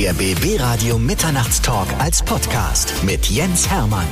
Der BB Radio Mitternachtstalk als Podcast mit Jens Hermann.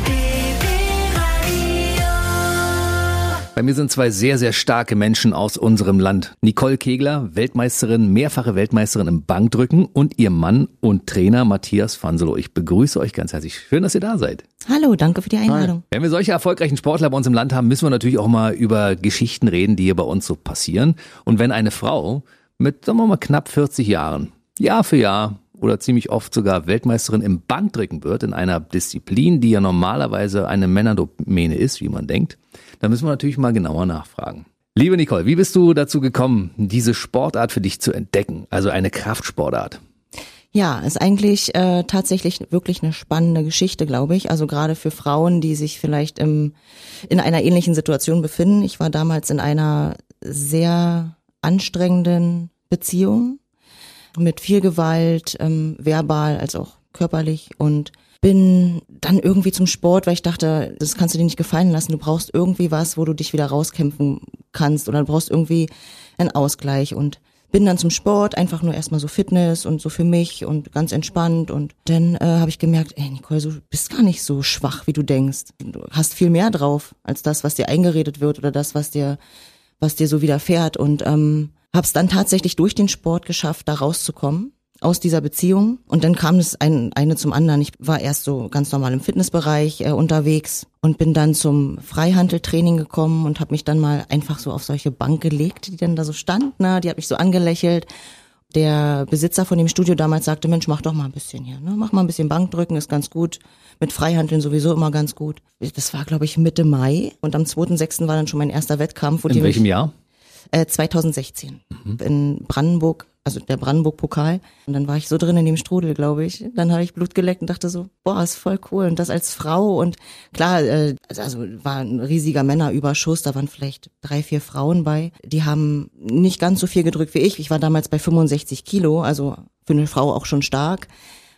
Bei mir sind zwei sehr, sehr starke Menschen aus unserem Land. Nicole Kegler, Weltmeisterin, mehrfache Weltmeisterin im Bankdrücken und ihr Mann und Trainer Matthias Fanselo. Ich begrüße euch ganz herzlich. Schön, dass ihr da seid. Hallo, danke für die Einladung. Wenn wir solche erfolgreichen Sportler bei uns im Land haben, müssen wir natürlich auch mal über Geschichten reden, die hier bei uns so passieren. Und wenn eine Frau mit, sagen wir mal, knapp 40 Jahren, Jahr für Jahr oder ziemlich oft sogar Weltmeisterin im Bankdrücken wird, in einer Disziplin, die ja normalerweise eine Männerdomäne ist, wie man denkt, dann müssen wir natürlich mal genauer nachfragen. Liebe Nicole, wie bist du dazu gekommen, diese Sportart für dich zu entdecken, also eine Kraftsportart? Ja, ist eigentlich äh, tatsächlich wirklich eine spannende Geschichte, glaube ich. Also gerade für Frauen, die sich vielleicht im, in einer ähnlichen Situation befinden. Ich war damals in einer sehr anstrengenden Beziehung mit viel Gewalt, ähm, verbal als auch körperlich und bin dann irgendwie zum Sport, weil ich dachte, das kannst du dir nicht gefallen lassen. Du brauchst irgendwie was, wo du dich wieder rauskämpfen kannst oder du brauchst irgendwie einen Ausgleich und bin dann zum Sport, einfach nur erstmal so Fitness und so für mich und ganz entspannt und dann äh, habe ich gemerkt, ey Nicole, du bist gar nicht so schwach, wie du denkst. Du hast viel mehr drauf als das, was dir eingeredet wird oder das, was dir was dir so widerfährt und ähm, habe es dann tatsächlich durch den Sport geschafft, da rauszukommen aus dieser Beziehung. Und dann kam es ein, eine zum anderen. Ich war erst so ganz normal im Fitnessbereich äh, unterwegs und bin dann zum Freihandeltraining gekommen und habe mich dann mal einfach so auf solche Bank gelegt, die dann da so stand. Ne? Die hat mich so angelächelt. Der Besitzer von dem Studio damals sagte, Mensch, mach doch mal ein bisschen hier, ne? mach mal ein bisschen Bankdrücken, ist ganz gut. Mit Freihandeln sowieso immer ganz gut. Das war, glaube ich, Mitte Mai und am 2.6. war dann schon mein erster Wettkampf. In welchem Jahr? Äh, 2016 mhm. in Brandenburg, also der Brandenburg-Pokal. Und dann war ich so drin in dem Strudel, glaube ich. Dann habe ich Blut geleckt und dachte so, boah, ist voll cool. Und das als Frau und klar, äh, also war ein riesiger Männerüberschuss, da waren vielleicht drei, vier Frauen bei. Die haben nicht ganz so viel gedrückt wie ich. Ich war damals bei 65 Kilo, also für eine Frau auch schon stark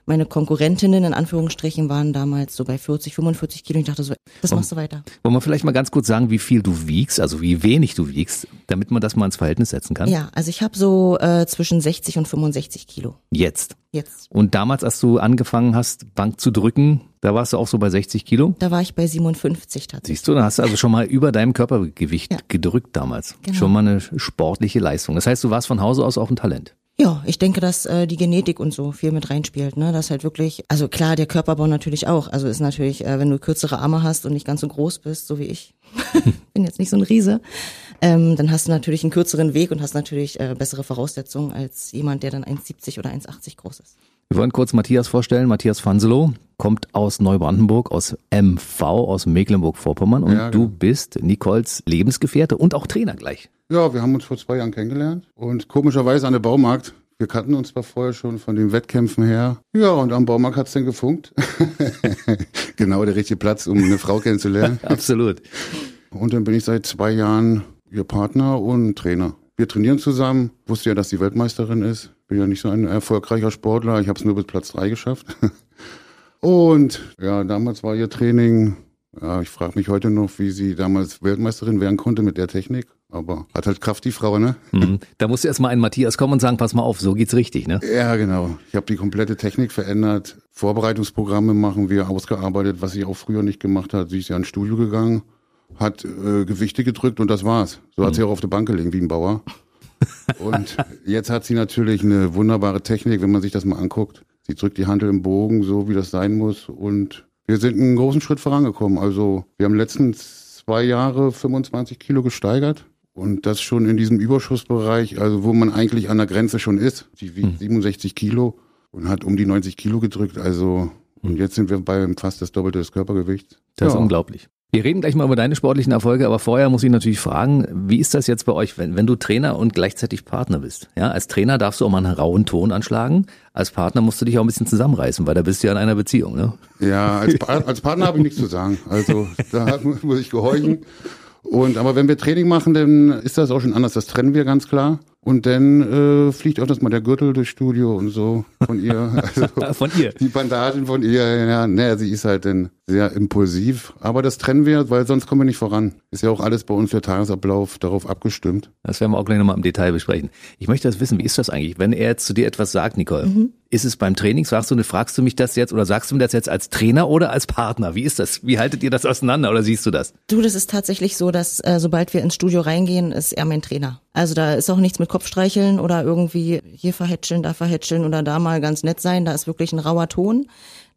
meine Konkurrentinnen in Anführungsstrichen waren damals so bei 40, 45 Kilo. Ich dachte so, das machst du weiter. Wollen wir vielleicht mal ganz kurz sagen, wie viel du wiegst, also wie wenig du wiegst, damit man das mal ins Verhältnis setzen kann? Ja, also ich habe so äh, zwischen 60 und 65 Kilo. Jetzt? Jetzt. Und damals, als du angefangen hast, Bank zu drücken, da warst du auch so bei 60 Kilo? Da war ich bei 57 tatsächlich. Siehst du, da hast du also schon mal über deinem Körpergewicht ja. gedrückt damals. Genau. Schon mal eine sportliche Leistung. Das heißt, du warst von Hause aus auch ein Talent. Ja, ich denke, dass äh, die Genetik und so viel mit reinspielt, ne? Das halt wirklich, also klar, der Körperbau natürlich auch. Also ist natürlich, äh, wenn du kürzere Arme hast und nicht ganz so groß bist, so wie ich, bin jetzt nicht so ein Riese, ähm, dann hast du natürlich einen kürzeren Weg und hast natürlich äh, bessere Voraussetzungen als jemand, der dann 1,70 oder 1,80 groß ist. Wir wollen kurz Matthias vorstellen. Matthias Fanselo kommt aus Neubrandenburg, aus MV, aus Mecklenburg-Vorpommern und ja, genau. du bist Nicoles Lebensgefährte und auch Trainer gleich. Ja, wir haben uns vor zwei Jahren kennengelernt und komischerweise an der Baumarkt. Wir kannten uns zwar vorher schon von den Wettkämpfen her. Ja, und am Baumarkt hat's dann gefunkt. genau der richtige Platz, um eine Frau kennenzulernen. Absolut. Und dann bin ich seit zwei Jahren ihr Partner und Trainer. Wir trainieren zusammen. Wusste ja, dass sie Weltmeisterin ist. Bin ja nicht so ein erfolgreicher Sportler. Ich habe es nur bis Platz drei geschafft. und ja, damals war ihr Training ja, ich frage mich heute noch, wie sie damals Weltmeisterin werden konnte mit der Technik. Aber hat halt Kraft die Frau, ne? Mhm. Da muss erst mal ein Matthias kommen und sagen, pass mal auf, so geht's richtig, ne? Ja, genau. Ich habe die komplette Technik verändert. Vorbereitungsprogramme machen wir ausgearbeitet, was sie auch früher nicht gemacht hat. Sie ist ja ins Studio gegangen, hat äh, Gewichte gedrückt und das war's. So hat mhm. sie auch auf der Bank gelegen wie ein Bauer. und jetzt hat sie natürlich eine wunderbare Technik, wenn man sich das mal anguckt. Sie drückt die Handel im Bogen, so wie das sein muss und wir sind einen großen Schritt vorangekommen. Also wir haben letzten zwei Jahre 25 Kilo gesteigert. Und das schon in diesem Überschussbereich, also wo man eigentlich an der Grenze schon ist. Die wiegt 67 hm. Kilo und hat um die 90 Kilo gedrückt. Also, und jetzt sind wir bei fast das Doppelte des Körpergewichts. Das ja. ist unglaublich. Wir reden gleich mal über deine sportlichen Erfolge, aber vorher muss ich natürlich fragen, wie ist das jetzt bei euch, wenn, wenn du Trainer und gleichzeitig Partner bist? Ja, als Trainer darfst du auch mal einen rauen Ton anschlagen. Als Partner musst du dich auch ein bisschen zusammenreißen, weil da bist du ja in einer Beziehung, ne? Ja, als, als Partner habe ich nichts zu sagen. Also da muss ich gehorchen. Und aber wenn wir Training machen, dann ist das auch schon anders. Das trennen wir ganz klar. Und dann äh, fliegt auch das mal der Gürtel durchs Studio und so von ihr. Also, von ihr. Die Bandagen von ihr, ja. Naja, sie ist halt dann sehr impulsiv. Aber das trennen wir, weil sonst kommen wir nicht voran. Ist ja auch alles bei uns für Tagesablauf darauf abgestimmt. Das werden wir auch gleich nochmal im Detail besprechen. Ich möchte das wissen, wie ist das eigentlich? Wenn er jetzt zu dir etwas sagt, Nicole, Mhm. Ist es beim Training, sagst du, fragst du mich das jetzt oder sagst du mir das jetzt als Trainer oder als Partner? Wie ist das? Wie haltet ihr das auseinander oder siehst du das? Du, das ist tatsächlich so, dass äh, sobald wir ins Studio reingehen, ist er mein Trainer. Also da ist auch nichts mit Kopfstreicheln oder irgendwie hier verhätscheln, da verhätscheln oder da mal ganz nett sein. Da ist wirklich ein rauer Ton.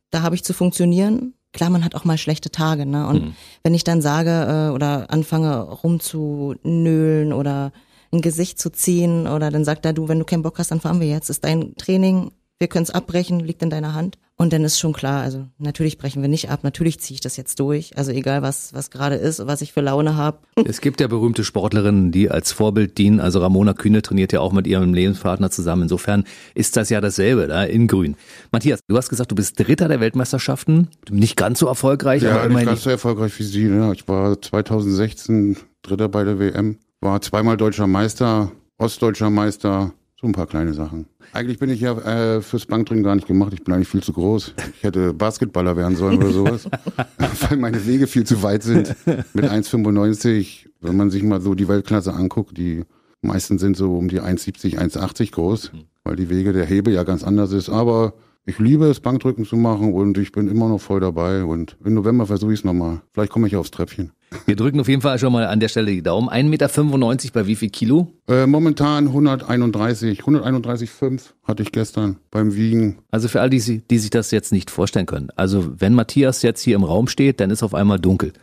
Da habe ich zu funktionieren. Klar, man hat auch mal schlechte Tage, ne? Und wenn ich dann sage äh, oder anfange rumzunölen oder ein Gesicht zu ziehen oder dann sagt er, du, wenn du keinen Bock hast, dann fahren wir jetzt. Ist dein Training, wir können es abbrechen, liegt in deiner Hand. Und dann ist schon klar, also natürlich brechen wir nicht ab, natürlich ziehe ich das jetzt durch. Also egal, was, was gerade ist, was ich für Laune habe. Es gibt ja berühmte Sportlerinnen, die als Vorbild dienen. Also Ramona Kühne trainiert ja auch mit ihrem Lebenspartner zusammen. Insofern ist das ja dasselbe da in Grün. Matthias, du hast gesagt, du bist Dritter der Weltmeisterschaften. Nicht ganz so erfolgreich, Ja, aber nicht ganz so erfolgreich wie sie. Ne? Ich war 2016 Dritter bei der WM, war zweimal deutscher Meister, ostdeutscher Meister, so ein paar kleine Sachen. Eigentlich bin ich ja äh, fürs Bankdrücken gar nicht gemacht. Ich bin eigentlich viel zu groß. Ich hätte Basketballer werden sollen oder sowas, weil meine Wege viel zu weit sind. Mit 1,95, wenn man sich mal so die Weltklasse anguckt, die meisten sind so um die 1,70, 1,80 groß, weil die Wege der Hebel ja ganz anders ist. Aber ich liebe es, Bankdrücken zu machen und ich bin immer noch voll dabei. Und im November versuche ich es nochmal. Vielleicht komme ich aufs Treppchen. Wir drücken auf jeden Fall schon mal an der Stelle die Daumen. 1,95 Meter bei wie viel Kilo? Äh, momentan 131, 131,5 hatte ich gestern beim Wiegen. Also für all die, die sich das jetzt nicht vorstellen können. Also wenn Matthias jetzt hier im Raum steht, dann ist auf einmal dunkel.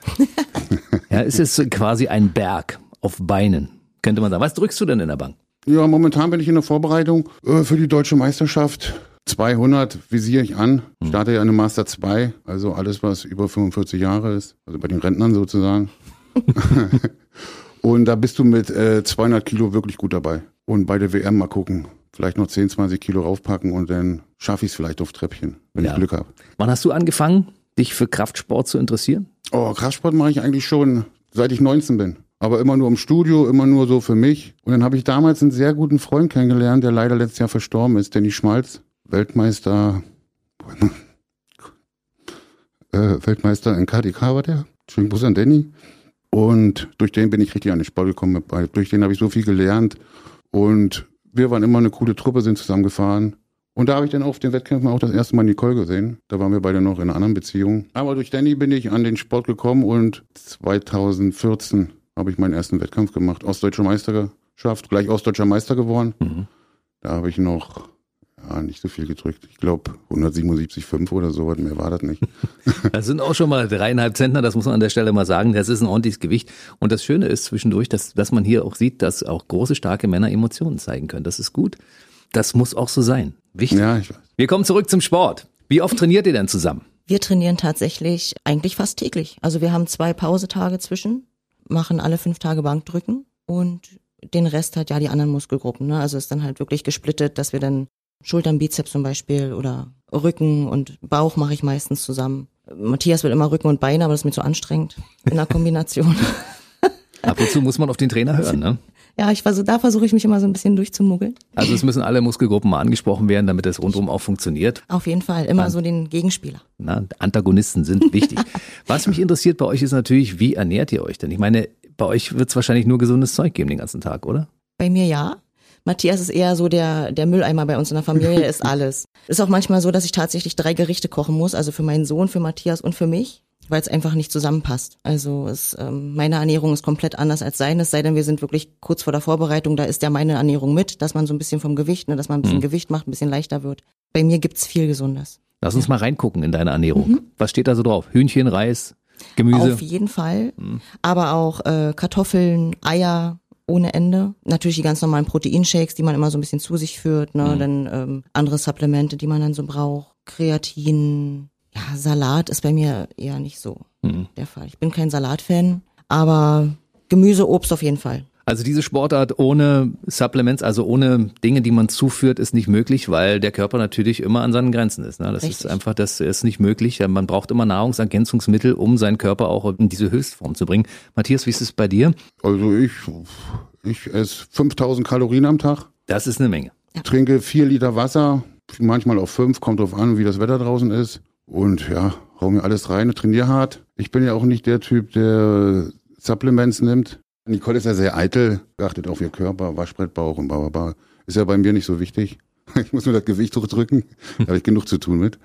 ja, es ist quasi ein Berg auf Beinen, könnte man sagen. Was drückst du denn in der Bank? Ja, momentan bin ich in der Vorbereitung äh, für die deutsche Meisterschaft. 200 visiere ich an. Ich starte ja eine Master 2, also alles, was über 45 Jahre ist, also bei den Rentnern sozusagen. Und da bist du mit äh, 200 Kilo wirklich gut dabei. Und bei der WM mal gucken, vielleicht noch 10, 20 Kilo raufpacken und dann schaffe ich es vielleicht auf Treppchen, wenn Ja. ich Glück habe. Wann hast du angefangen, dich für Kraftsport zu interessieren? Oh, Kraftsport mache ich eigentlich schon seit ich 19 bin. Aber immer nur im Studio, immer nur so für mich. Und dann habe ich damals einen sehr guten Freund kennengelernt, der leider letztes Jahr verstorben ist, Danny Schmalz, Weltmeister, äh, Weltmeister in KDK war der. Schönen Gruß an Danny. Und durch den bin ich richtig an den Sport gekommen. Durch den habe ich so viel gelernt. Und wir waren immer eine coole Truppe, sind zusammengefahren. Und da habe ich dann auf den Wettkämpfen auch das erste Mal Nicole gesehen. Da waren wir beide noch in einer anderen Beziehung. Aber durch Danny bin ich an den Sport gekommen und 2014 habe ich meinen ersten Wettkampf gemacht. Ostdeutsche Meisterschaft, gleich Ostdeutscher Meister geworden. Da habe ich noch ja, nicht so viel gedrückt. Ich glaube 177,5 oder so, mehr war das nicht. Das sind auch schon mal dreieinhalb Zentner, das muss man an der Stelle mal sagen. Das ist ein ordentliches Gewicht. Und das Schöne ist zwischendurch, dass, dass man hier auch sieht, dass auch große, starke Männer Emotionen zeigen können. Das ist gut. Das muss auch so sein. Wichtig. Ja, ich weiß. Wir kommen zurück zum Sport. Wie oft trainiert ihr denn zusammen? Wir trainieren tatsächlich eigentlich fast täglich. Also wir haben zwei Pausetage zwischen, machen alle fünf Tage Bankdrücken und den Rest hat ja die anderen Muskelgruppen. Ne? Also ist dann halt wirklich gesplittet, dass wir dann Schultern, Bizeps zum Beispiel oder Rücken und Bauch mache ich meistens zusammen. Matthias will immer Rücken und Beine, aber das ist mir zu anstrengend in der Kombination. Ab und zu muss man auf den Trainer hören. Ne? ja, ich versuche, da versuche ich mich immer so ein bisschen durchzumuggeln. Also es müssen alle Muskelgruppen mal angesprochen werden, damit es rundum auch funktioniert. Auf jeden Fall immer so den Gegenspieler. Na, Antagonisten sind wichtig. Was mich interessiert bei euch ist natürlich, wie ernährt ihr euch denn? Ich meine, bei euch wird es wahrscheinlich nur gesundes Zeug geben den ganzen Tag, oder? Bei mir ja. Matthias ist eher so der, der Mülleimer bei uns in der Familie, ist alles. Ist auch manchmal so, dass ich tatsächlich drei Gerichte kochen muss, also für meinen Sohn, für Matthias und für mich, weil es einfach nicht zusammenpasst. Also es, ähm, meine Ernährung ist komplett anders als seine, es sei denn, wir sind wirklich kurz vor der Vorbereitung, da ist ja meine Ernährung mit, dass man so ein bisschen vom Gewicht, ne, dass man ein bisschen Gewicht macht, ein bisschen leichter wird. Bei mir gibt's viel Gesundes. Lass uns mal reingucken in deine Ernährung. Was steht da so drauf? Hühnchen, Reis, Gemüse? Auf jeden Fall. Aber auch äh, Kartoffeln, Eier ohne Ende. Natürlich die ganz normalen Proteinshakes, die man immer so ein bisschen zu sich führt. Ne? Dann ähm, andere Supplemente, die man dann so braucht. Kreatin. Ja, Salat ist bei mir eher nicht so der Fall. Ich bin kein Salatfan, aber Gemüse, Obst auf jeden Fall. Also diese Sportart ohne Supplements, also ohne Dinge, die man zuführt, ist nicht möglich, weil der Körper natürlich immer an seinen Grenzen ist. Ne? Das Richtig. ist einfach, das ist nicht möglich. Man braucht immer Nahrungsergänzungsmittel, um seinen Körper auch in diese Höchstform zu bringen. Matthias, wie ist es bei dir? Also ich, ich esse 5000 Kalorien am Tag, Das ist eine Menge. trinke vier Liter Wasser, manchmal auch fünf, kommt drauf an, wie das Wetter draußen ist. Und ja, hau mir alles rein, trainiere hart. Ich bin ja auch nicht der Typ, der Supplements nimmt. Nicole ist ja sehr eitel, achtet auf ihr Körper, Waschbrettbauch und bla. Ist ja bei mir nicht so wichtig. Ich muss nur das Gewicht hochdrücken, da habe ich genug zu tun mit.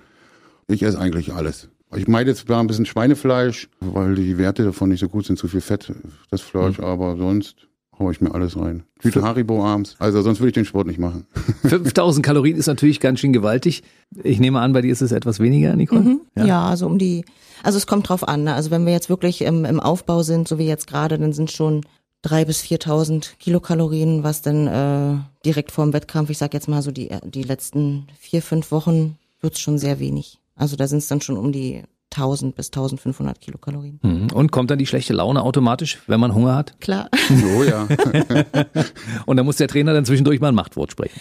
Ich esse eigentlich alles. Ich meide zwar ein bisschen Schweinefleisch, weil die Werte davon nicht so gut sind, zu viel Fett, das Fleisch, aber sonst haue ich mir alles rein. Tüte Haribo abends. Also sonst würde ich den Sport nicht machen. 5000 Kalorien ist natürlich ganz schön gewaltig. Ich nehme an, bei dir ist es etwas weniger, Nicole? Ja. also um die, also es kommt drauf an. Ne? Also wenn wir jetzt wirklich im, im Aufbau sind, so wie jetzt gerade, dann sind schon drei bis 4.000 Kilokalorien, was dann äh, direkt vorm Wettkampf, ich sag jetzt mal so die, die letzten vier, fünf Wochen wird's schon sehr wenig. Also da sind es dann schon um die 1000 bis 1500 Kilokalorien. Mhm. Und kommt dann die schlechte Laune automatisch, wenn man Hunger hat? Klar. So, ja. Und da muss der Trainer dann zwischendurch mal ein Machtwort sprechen.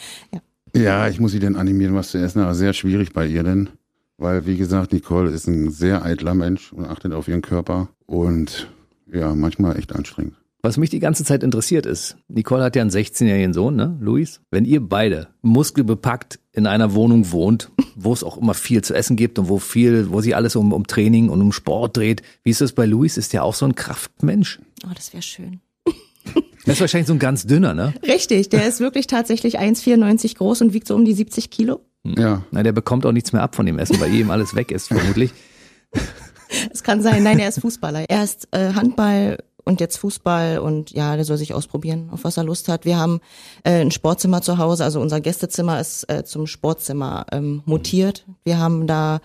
Ja, ich muss sie denn animieren, was zu essen, aber sehr schwierig bei ihr denn. Weil, wie gesagt, Nicole ist ein sehr eitler Mensch und achtet auf ihren Körper und ja, manchmal echt anstrengend. Was mich die ganze Zeit interessiert ist, Nicole hat ja einen 16-jährigen Sohn, ne, Luis? Wenn ihr beide muskelbepackt in einer Wohnung wohnt, wo es auch immer viel zu essen gibt und wo viel, wo sich alles um, um Training und um Sport dreht, wie ist das bei Luis? Ist der auch so ein Kraftmensch? Oh, das wäre schön. Der ist wahrscheinlich so ein ganz dünner, ne? Richtig, der ist wirklich tatsächlich 1,94 groß und wiegt so um die 70 Kilo. Ja, Na, der bekommt auch nichts mehr ab von dem Essen, weil ihm alles weg ist, vermutlich. Es kann sein, nein, er ist Fußballer. Er ist äh, Handball und jetzt Fußball und ja, der soll sich ausprobieren, auf was er Lust hat. Wir haben äh, ein Sportzimmer zu Hause, also unser Gästezimmer ist äh, zum Sportzimmer ähm, mutiert. Wir haben da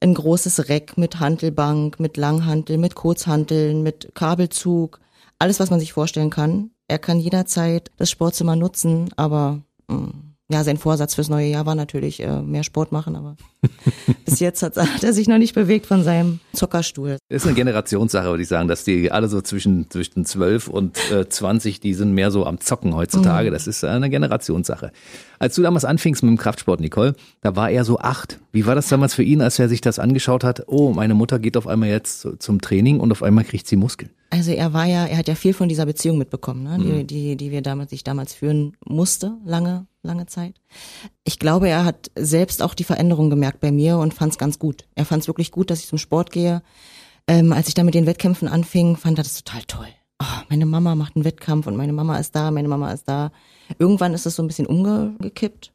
ein großes Reck mit Hantelbank, mit Langhantel, mit Kurzhanteln, mit Kabelzug, alles, was man sich vorstellen kann. Er kann jederzeit das Sportzimmer nutzen, aber mh, ja, sein Vorsatz fürs neue Jahr war natürlich äh, mehr Sport machen, aber bis jetzt hat, hat er sich noch nicht bewegt von seinem Zockerstuhl. Ist eine Generationssache, würde ich sagen, dass die alle so zwischen, zwischen 12 und äh, 20, die sind mehr so am Zocken heutzutage. Das ist eine Generationssache. Als du damals anfingst mit dem Kraftsport, Nicole, da war er so acht. Wie war das damals für ihn, als er sich das angeschaut hat? Oh, meine Mutter geht auf einmal jetzt zu- zum Training und auf einmal kriegt sie Muskeln. Also er war ja, er hat ja viel von dieser Beziehung mitbekommen, ne? die, die, die wir damals, ich damals führen musste, lange, lange Zeit. Ich glaube, er hat selbst auch die Veränderung gemerkt bei mir und fand es ganz gut. Er fand es wirklich gut, dass ich zum Sport gehe. Ähm, als ich dann mit den Wettkämpfen anfing, fand er das total toll. Oh, meine Mama macht einen Wettkampf und meine Mama ist da, meine Mama ist da. Irgendwann ist es so ein bisschen umgekippt.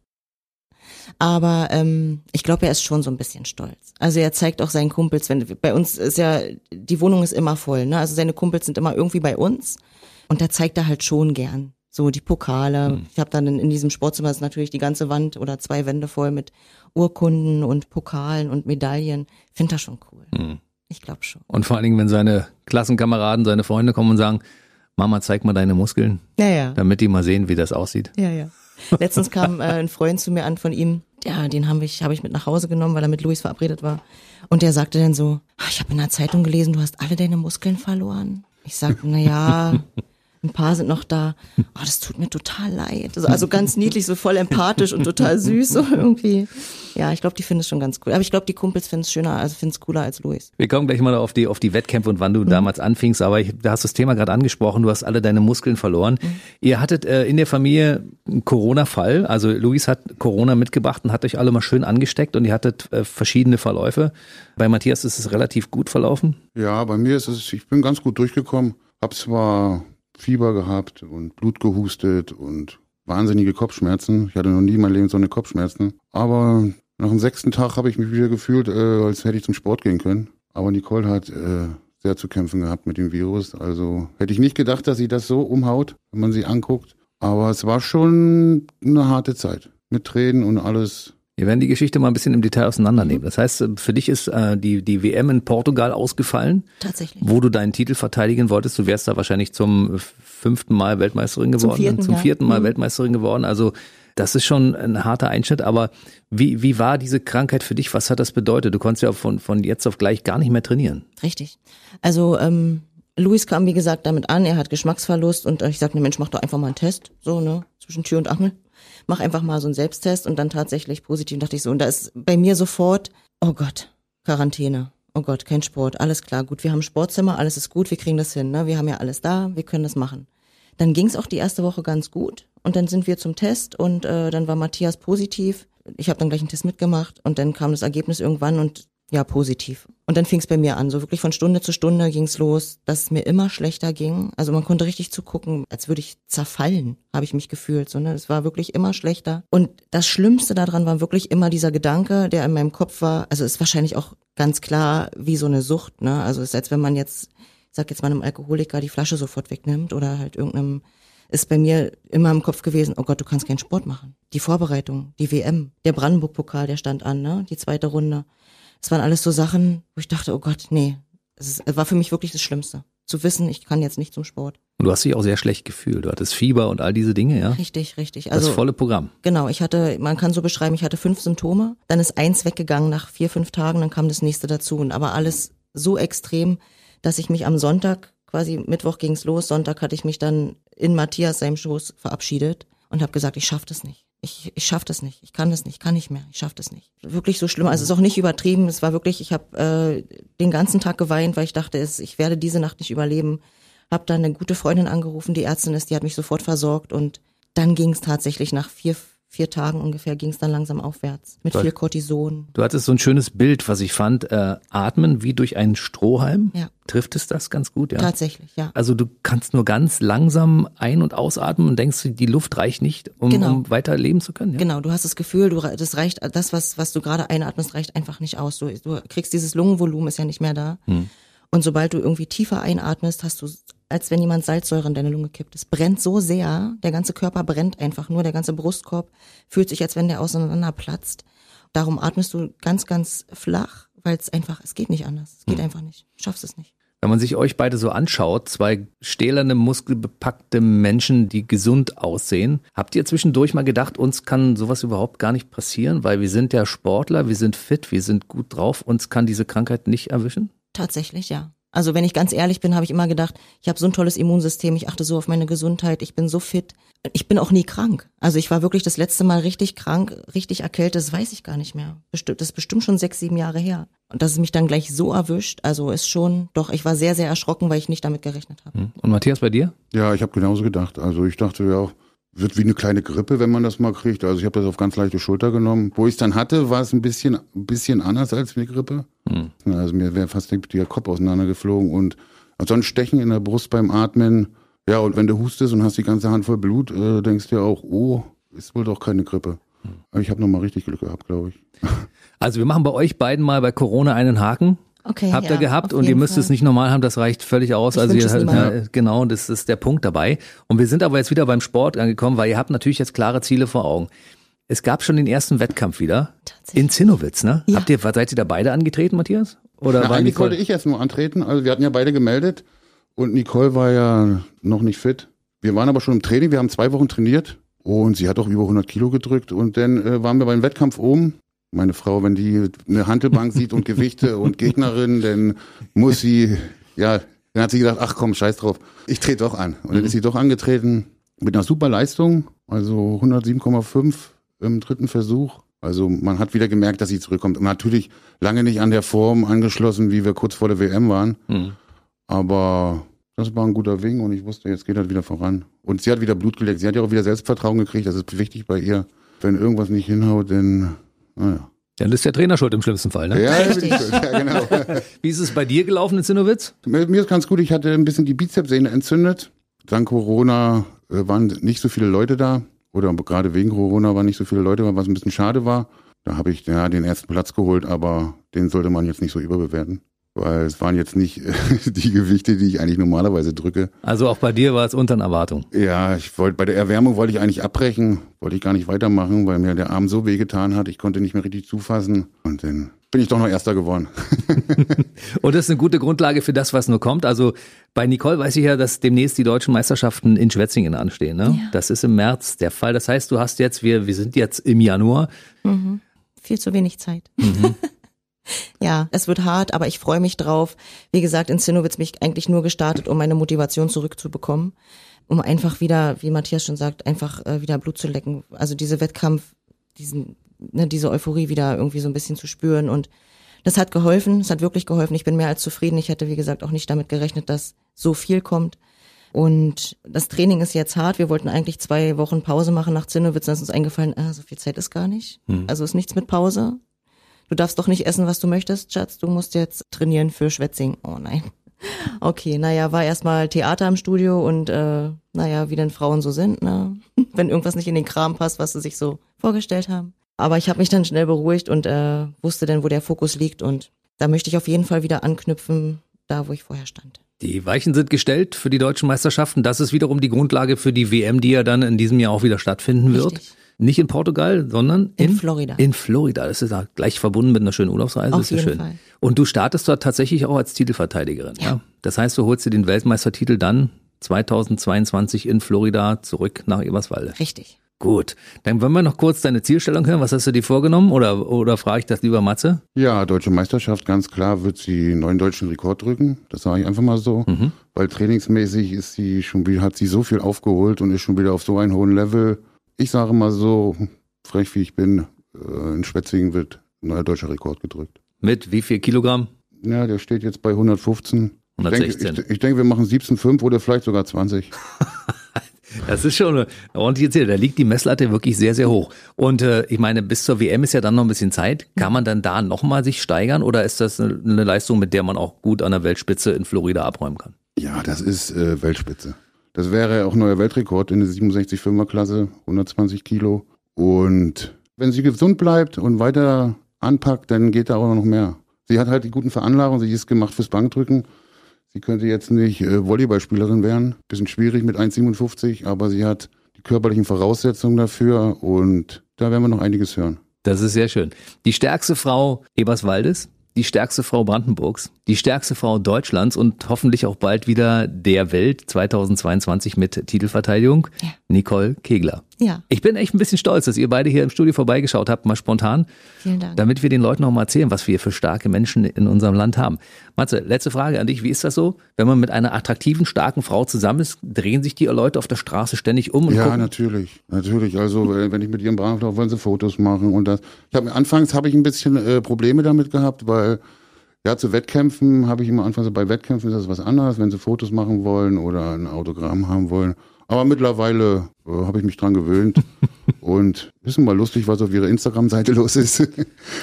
Aber ähm, ich glaube, er ist schon so ein bisschen stolz. Also er zeigt auch seinen Kumpels, wenn bei uns ist ja die Wohnung ist immer voll, ne? Also seine Kumpels sind immer irgendwie bei uns und da zeigt er halt schon gern so die Pokale. Ich habe dann in, in diesem Sportzimmer ist natürlich die ganze Wand oder zwei Wände voll mit Urkunden und Pokalen und Medaillen. Finde das schon cool. Ich glaube schon. Und vor allen Dingen, wenn seine Klassenkameraden, seine Freunde kommen und sagen, Mama, zeig mal deine Muskeln, Ja, ja. damit die mal sehen, wie das aussieht. Ja, ja. Letztens kam äh, ein Freund zu mir an von ihm. Ja, den habe ich, hab ich mit nach Hause genommen, weil er mit Luis verabredet war. Und der sagte dann so, "Ah, ich habe in der Zeitung gelesen, du hast alle deine Muskeln verloren. Ich sagte, na ja, ein paar sind noch da. Oh, das tut mir total leid. Also, also ganz niedlich, so voll empathisch und total süß so irgendwie. Ja, ich glaube, die finden es schon ganz cool. Aber ich glaube, die Kumpels finden es schöner, also finden es cooler als Luis. Wir kommen gleich mal auf die, auf die Wettkämpfe und wann du damals anfingst, aber ich, da hast du das Thema gerade angesprochen, du hast alle deine Muskeln verloren. Ihr hattet äh, in der Familie einen Corona-Fall, also Luis hat Corona mitgebracht und hat euch alle mal schön angesteckt und ihr hattet äh, verschiedene Verläufe. Bei Matthias ist es relativ gut verlaufen. Ja, bei mir ist es, ich bin ganz gut durchgekommen. Hab zwar Fieber gehabt und Blut gehustet und wahnsinnige Kopfschmerzen. Ich hatte noch nie in meinem Leben so eine Kopfschmerzen. Aber nach dem sechsten Tag habe ich mich wieder gefühlt, äh, als hätte ich zum Sport gehen können. Aber Nicole hat äh, sehr zu kämpfen gehabt mit dem Virus. Also hätte ich nicht gedacht, dass sie das so umhaut, wenn man sie anguckt. Aber es war schon eine harte Zeit. Mit Tränen und alles. Wir werden die Geschichte mal ein bisschen im Detail auseinandernehmen. Das heißt, für dich ist äh, die, die WM in Portugal ausgefallen, Tatsächlich. wo du deinen Titel verteidigen wolltest. Du wärst da wahrscheinlich zum fünften Mal Weltmeisterin geworden, vierten, zum ja. vierten Mal Mhm. Weltmeisterin geworden. Also das ist schon ein harter Einschnitt. Aber wie, wie war diese Krankheit für dich? Was hat das bedeutet? Du konntest ja von, von jetzt auf gleich gar nicht mehr trainieren. Richtig. Also ähm, Luis kam, wie gesagt, damit an, er hat Geschmacksverlust und ich sagte, ne Mensch, mach doch einfach mal einen Test, so, ne, zwischen Tür und Angel. Mach einfach mal so einen Selbsttest und dann tatsächlich positiv. Und dachte ich so, und da ist bei mir sofort, oh Gott, Quarantäne. Oh Gott, kein Sport, alles klar, gut, wir haben Sportzimmer, alles ist gut, wir kriegen das hin, ne? Wir haben ja alles da, wir können das machen. Dann ging es auch die erste Woche ganz gut und dann sind wir zum Test und äh, dann war Matthias positiv. Ich habe dann gleich einen Test mitgemacht und dann kam das Ergebnis irgendwann und ja, positiv. Und dann fing es bei mir an, so wirklich von Stunde zu Stunde ging es los, dass es mir immer schlechter ging. Also man konnte richtig zugucken, als würde ich zerfallen, habe ich mich gefühlt. So, ne? Es war wirklich immer schlechter. Und das Schlimmste daran war wirklich immer dieser Gedanke, der in meinem Kopf war. Also ist wahrscheinlich auch ganz klar wie so eine Sucht. Ne? Also es ist, als wenn man jetzt, ich sag jetzt mal einem Alkoholiker die Flasche sofort wegnimmt oder halt irgendeinem ist bei mir immer im Kopf gewesen, oh Gott, du kannst keinen Sport machen. Die Vorbereitung, die WM, der Brandenburg-Pokal, der stand an, ne? Die zweite Runde. Es waren alles so Sachen, wo ich dachte, oh Gott, nee. Es, war für mich wirklich das Schlimmste. Zu wissen, ich kann jetzt nicht zum Sport. Und du hast dich auch sehr schlecht gefühlt. Du hattest Fieber und all diese Dinge, ja? Richtig, richtig. Also, das volle Programm. Genau, ich hatte, man kann so beschreiben, ich hatte fünf Symptome, dann ist eins weggegangen nach vier, fünf Tagen, dann kam das nächste dazu. Und aber alles so extrem, dass ich mich am Sonntag, quasi Mittwoch ging's los, Sonntag hatte ich mich dann in Matthias seinem Schoß verabschiedet und habe gesagt, ich schaff das nicht ich, ich schaff das nicht, ich kann das nicht, kann nicht mehr, ich schaff das nicht. Wirklich so schlimm, also es ist auch nicht übertrieben, es war wirklich, ich habe äh, den ganzen Tag geweint, weil ich dachte, es, ich werde diese Nacht nicht überleben. Hab dann eine gute Freundin angerufen, die Ärztin ist, die hat mich sofort versorgt. Und dann ging es tatsächlich nach vier, vier Tagen ungefähr ging es dann langsam aufwärts mit viel Cortison. Du hattest so ein schönes Bild, was ich fand, äh, atmen wie durch einen Strohhalm. Ja. Trifft es das ganz gut, ja? Tatsächlich, ja. Also du kannst nur ganz langsam ein- und ausatmen und denkst, die Luft reicht nicht, um, genau. um weiter leben zu können. Ja? Genau, du hast das Gefühl, du, das reicht, das, was, was du gerade einatmest, reicht einfach nicht aus. Du, du kriegst dieses Lungenvolumen, ist ja nicht mehr da. Hm. Und sobald du irgendwie tiefer einatmest, hast du als wenn jemand Salzsäure in deine Lunge kippt. Es brennt so sehr, der ganze Körper brennt einfach nur, der ganze Brustkorb fühlt sich, als wenn der auseinander platzt. Darum atmest du ganz, ganz flach, weil es einfach, es geht nicht anders. Es geht hm. einfach nicht. Du schaffst es nicht. Wenn man sich euch beide so anschaut, zwei stählerne, muskelbepackte Menschen, die gesund aussehen, habt ihr zwischendurch mal gedacht, uns kann sowas überhaupt gar nicht passieren, weil wir sind ja Sportler, wir sind fit, wir sind gut drauf, uns kann diese Krankheit nicht erwischen? Tatsächlich, ja. Also wenn ich ganz ehrlich bin, habe ich immer gedacht, ich habe so ein tolles Immunsystem, ich achte so auf meine Gesundheit, ich bin so fit. Ich bin auch nie krank. Also ich war wirklich das letzte Mal richtig krank, richtig erkältet, das weiß ich gar nicht mehr. Bestimmt, das ist bestimmt schon sechs, sieben Jahre her. Und dass es mich dann gleich so erwischt, also ist schon, doch, ich war sehr, sehr erschrocken, weil ich nicht damit gerechnet habe. Hm. Und Matthias, bei dir? Ja, ich habe genauso gedacht. Also ich dachte ja auch, wird wie eine kleine Grippe, wenn man das mal kriegt. Also ich habe das auf ganz leichte Schulter genommen. Wo ich es dann hatte, war es ein bisschen, ein bisschen anders als eine Grippe. Hm. Also mir wäre fast der Kopf auseinandergeflogen und so ein Stechen in der Brust beim Atmen. Ja, und wenn du hustest und hast die ganze Hand voll Blut, äh, denkst du ja auch, oh, ist wohl doch keine Grippe. Hm. Aber ich habe nochmal richtig Glück gehabt, glaube ich. Also wir machen bei euch beiden mal bei Corona einen Haken. Okay, Habt ja, ihr gehabt und ihr müsst Fall. es nicht normal haben, das reicht völlig aus. Ich also ihr, ja, genau, das ist der Punkt dabei. Und wir sind aber jetzt wieder beim Sport angekommen, weil ihr habt natürlich jetzt klare Ziele vor Augen. Es gab schon den ersten Wettkampf wieder in Zinnowitz, ne? Ja. Habt ihr, seid ihr da beide angetreten, Matthias? Oder Na, war eigentlich Nicole? wollte ich jetzt nur antreten. Also wir hatten ja beide gemeldet und Nicole war ja noch nicht fit. Wir waren aber schon im Training. Wir haben zwei Wochen trainiert und sie hat auch über 100 Kilo gedrückt. Und dann äh, waren wir beim Wettkampf oben meine Frau, wenn die eine Handelbank sieht und Gewichte und Gegnerin, dann muss sie, ja, dann hat sie gedacht, ach komm, scheiß drauf, ich trete doch an. Und dann ist sie doch angetreten mit einer super Leistung, also 107,5 im dritten Versuch. Also man hat wieder gemerkt, dass sie zurückkommt. Und natürlich lange nicht an der Form angeschlossen, wie wir kurz vor der WM waren. Mhm. Aber das war ein guter Wing und ich wusste, jetzt geht das wieder voran. Und sie hat wieder Blut geleckt. Sie hat ja auch wieder Selbstvertrauen gekriegt. Das ist wichtig bei ihr. Wenn irgendwas nicht hinhaut, dann naja. Dann ist der Trainer schuld im schlimmsten Fall, ne? Ja, Richtig. ja genau. Wie ist es bei dir gelaufen in Zinnowitz? Mir ist ganz gut. Ich hatte ein bisschen die Bizepssehne entzündet. Dank Corona äh, waren nicht so viele Leute da. Oder gerade wegen Corona waren nicht so viele Leute, was ein bisschen schade war. Da habe ich ja den ersten Platz geholt, aber den sollte man jetzt nicht so überbewerten weil es waren jetzt nicht die Gewichte, die ich eigentlich normalerweise drücke. Also auch bei dir war es unter Erwartung. Ja, ich wollte bei der Erwärmung wollte ich eigentlich abbrechen, wollte ich gar nicht weitermachen, weil mir der Arm so wehgetan hat, ich konnte nicht mehr richtig zufassen und dann bin ich doch noch Erster geworden. und das ist eine gute Grundlage für das, was nur kommt. Also bei Nicole weiß ich ja, dass demnächst die deutschen Meisterschaften in Schwetzingen anstehen. Ne? Ja. Das ist im März der Fall. Das heißt, du hast jetzt, wir, wir sind jetzt im Januar. Mhm. Viel zu wenig Zeit. Mhm. Ja, es wird hart, aber ich freue mich drauf. Wie gesagt, in Zinnowitz mich eigentlich nur gestartet, um meine Motivation zurückzubekommen. Um einfach wieder, wie Matthias schon sagt, einfach äh, wieder Blut zu lecken. Also diese Wettkampf, diesen, ne, diese Euphorie wieder irgendwie so ein bisschen zu spüren. Und das hat geholfen, es hat wirklich geholfen. Ich bin mehr als zufrieden. Ich hätte, wie gesagt, auch nicht damit gerechnet, dass so viel kommt. Und das Training ist jetzt hart. Wir wollten eigentlich zwei Wochen Pause machen nach Zinnowitz. Dann ist uns eingefallen, ah, so viel Zeit ist gar nicht. Hm. Also ist nichts mit Pause. Du darfst doch nicht essen, was du möchtest, Schatz. Du musst jetzt trainieren für Schwetzing. Oh nein. Okay, naja, war erstmal Theater im Studio und äh, naja, wie denn Frauen so sind, ne? Wenn irgendwas nicht in den Kram passt, was sie sich so vorgestellt haben. Aber ich habe mich dann schnell beruhigt und äh, wusste dann, wo der Fokus liegt und da möchte ich auf jeden Fall wieder anknüpfen, da wo ich vorher stand. Die Weichen sind gestellt für die deutschen Meisterschaften. Das ist wiederum die Grundlage für die WM, die ja dann in diesem Jahr auch wieder stattfinden wird. Nicht in Portugal, sondern in, In Florida. In Florida. Das ist ja gleich verbunden mit einer schönen Urlaubsreise. Auf das ist ja jeden schön. Fall. Und du startest dort tatsächlich auch als Titelverteidigerin. Ja. Das heißt, du holst dir den Weltmeistertitel dann 2022 in Florida zurück nach Eberswalde. Richtig. Gut. Dann wollen wir noch kurz deine Zielstellung hören. Was hast du dir vorgenommen? Oder, oder frage ich das lieber Matze? Ja, deutsche Meisterschaft, ganz klar, wird sie neuen deutschen Rekord drücken. Das sage ich einfach mal so. Weil trainingsmäßig ist sie schon wieder, hat sie so viel aufgeholt und ist schon wieder auf so einem hohen Level. Ich sage mal so, frech wie ich bin, äh, in Schwetzingen wird ein neuer deutscher Rekord gedrückt. Mit wie viel Kilogramm? Ja, der steht jetzt bei 115. 116. Ich denke, ich, ich denke wir machen 17,5 oder vielleicht sogar 20. Das ist schon eine ordentliche Ziel. Da liegt die Messlatte wirklich sehr, sehr hoch. Und äh, ich meine, bis zur WM ist ja dann noch ein bisschen Zeit. Kann man dann da nochmal sich steigern oder ist das eine, eine Leistung, mit der man auch gut an der Weltspitze in Florida abräumen kann? Ja, das ist äh, Weltspitze. Das wäre auch neuer Weltrekord in der 67,5er Klasse, 120 Kilo. Und wenn sie gesund bleibt und weiter anpackt, dann geht da auch noch mehr. Sie hat halt die guten Veranlagungen, sie ist gemacht fürs Bankdrücken. Sie könnte jetzt nicht äh, Volleyballspielerin werden. Bisschen schwierig mit 1,57, aber sie hat die körperlichen Voraussetzungen dafür und da werden wir noch einiges hören. Das ist sehr schön. Die stärkste Frau Eberswaldes, die stärkste Frau Brandenburgs, die stärkste Frau Deutschlands und hoffentlich auch bald wieder der Welt 2022 mit Titelverteidigung, Ja. Nicole Kegler. Ja, Ich bin echt ein bisschen stolz, dass ihr beide hier im Studio vorbeigeschaut habt, mal spontan, vielen Dank. damit wir den Leuten auch mal erzählen, was wir für starke Menschen in unserem Land haben. Matze, letzte Frage an dich. Wie ist das so? Wenn man mit einer attraktiven, starken Frau zusammen ist, drehen sich die Leute auf der Straße ständig um und Ja, gucken? natürlich, natürlich. Also äh, wenn ich mit ihrem Brav laufe, wollen sie Fotos machen und das. Ich habe anfangs habe ich ein bisschen äh, Probleme damit gehabt, weil ja zu Wettkämpfen habe ich immer anfangs so bei Wettkämpfen ist das was anderes, wenn sie Fotos machen wollen oder ein Autogramm haben wollen. Aber mittlerweile äh, habe ich mich dran gewöhnt und ist mal lustig, was auf ihrer Instagram-Seite los ist.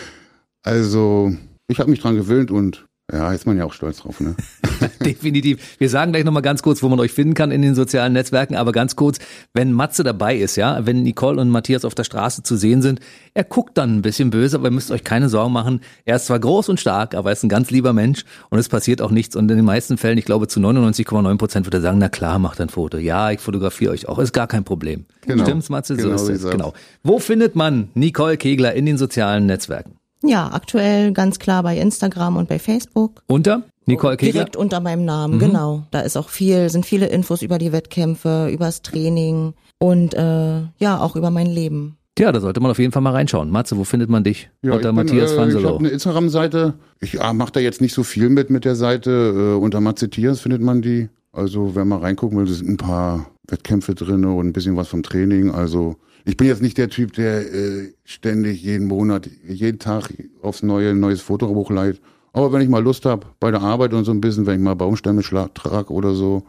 also ich habe mich dran gewöhnt und ja, ist man ja auch stolz drauf, ne? Definitiv. Wir sagen gleich nochmal ganz kurz, wo man euch finden kann in den sozialen Netzwerken, aber ganz kurz, wenn Matze dabei ist, ja, wenn Nicole und Matthias auf der Straße zu sehen sind, er guckt dann ein bisschen böse, aber ihr müsst euch keine Sorgen machen. Er ist zwar groß und stark, aber er ist ein ganz lieber Mensch und es passiert auch nichts. Und in den meisten Fällen, ich glaube zu 99,9 Prozent wird er sagen, na klar, macht ein Foto. Ja, ich fotografiere euch auch, ist gar kein Problem. Genau. Stimmt's, Matze? So Genau, ist wie es. Genau. Wo findet man Nicole Kegler in den sozialen Netzwerken? Ja, aktuell ganz klar bei Instagram und bei Facebook. Unter Nicole Kegler? Direkt unter meinem Namen, genau. Da ist auch viel, sind viele Infos über die Wettkämpfe, übers Training und äh, ja, auch über mein Leben. Ja, da sollte man auf jeden Fall mal reinschauen. Matze, wo findet man dich? Ja, Unter ich bin, Matthias äh, Ich Vanselow. habe eine Instagram-Seite. Ich ah, mache da jetzt nicht so viel mit mit der Seite. Äh, unter Matzetias findet man die. Also wenn man reingucken will, sind ein paar Wettkämpfe drin und ein bisschen was vom Training. Also ich bin jetzt nicht der Typ, der äh, ständig jeden Monat, jeden Tag aufs neue ein neues Foto hochleitet. Aber wenn ich mal Lust habe, bei der Arbeit und so ein bisschen, wenn ich mal Baumstämme schlag, trag oder so,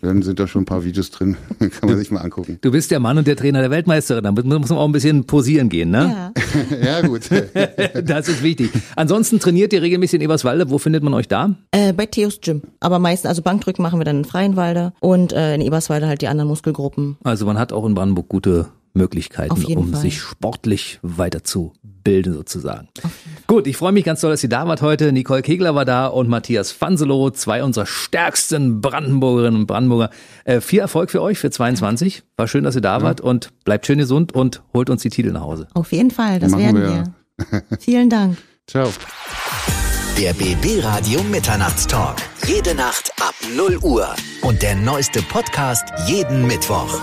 dann sind da schon ein paar Videos drin. Kann man sich mal angucken. Du bist der Mann und der Trainer der Weltmeisterin. Da muss man auch ein bisschen posieren gehen, ne? Ja. ja, gut. Das ist wichtig. Ansonsten trainiert ihr regelmäßig in Eberswalde. Wo findet man euch da? Äh, bei Theos Gym. Aber meistens, also Bankdrücken machen wir dann in Freienwalde und äh, in Eberswalde halt die anderen Muskelgruppen. Also man hat auch in Brandenburg gute Möglichkeiten, um Fall. sich sportlich weiterzubilden sozusagen. Gut, ich freue mich ganz doll, dass ihr da wart heute. Nicole Kegler war da und Matthias Fanselow, zwei unserer stärksten Brandenburgerinnen und Brandenburger. Äh, viel Erfolg für euch für 22. War schön, dass ihr da wart und bleibt schön gesund und holt uns die Titel nach Hause. Auf jeden Fall, das Machen werden wir. wir. Vielen Dank. Ciao. Der BB Radio Mitternachtstalk. Jede Nacht ab 0 Uhr. Und der neueste Podcast jeden Mittwoch.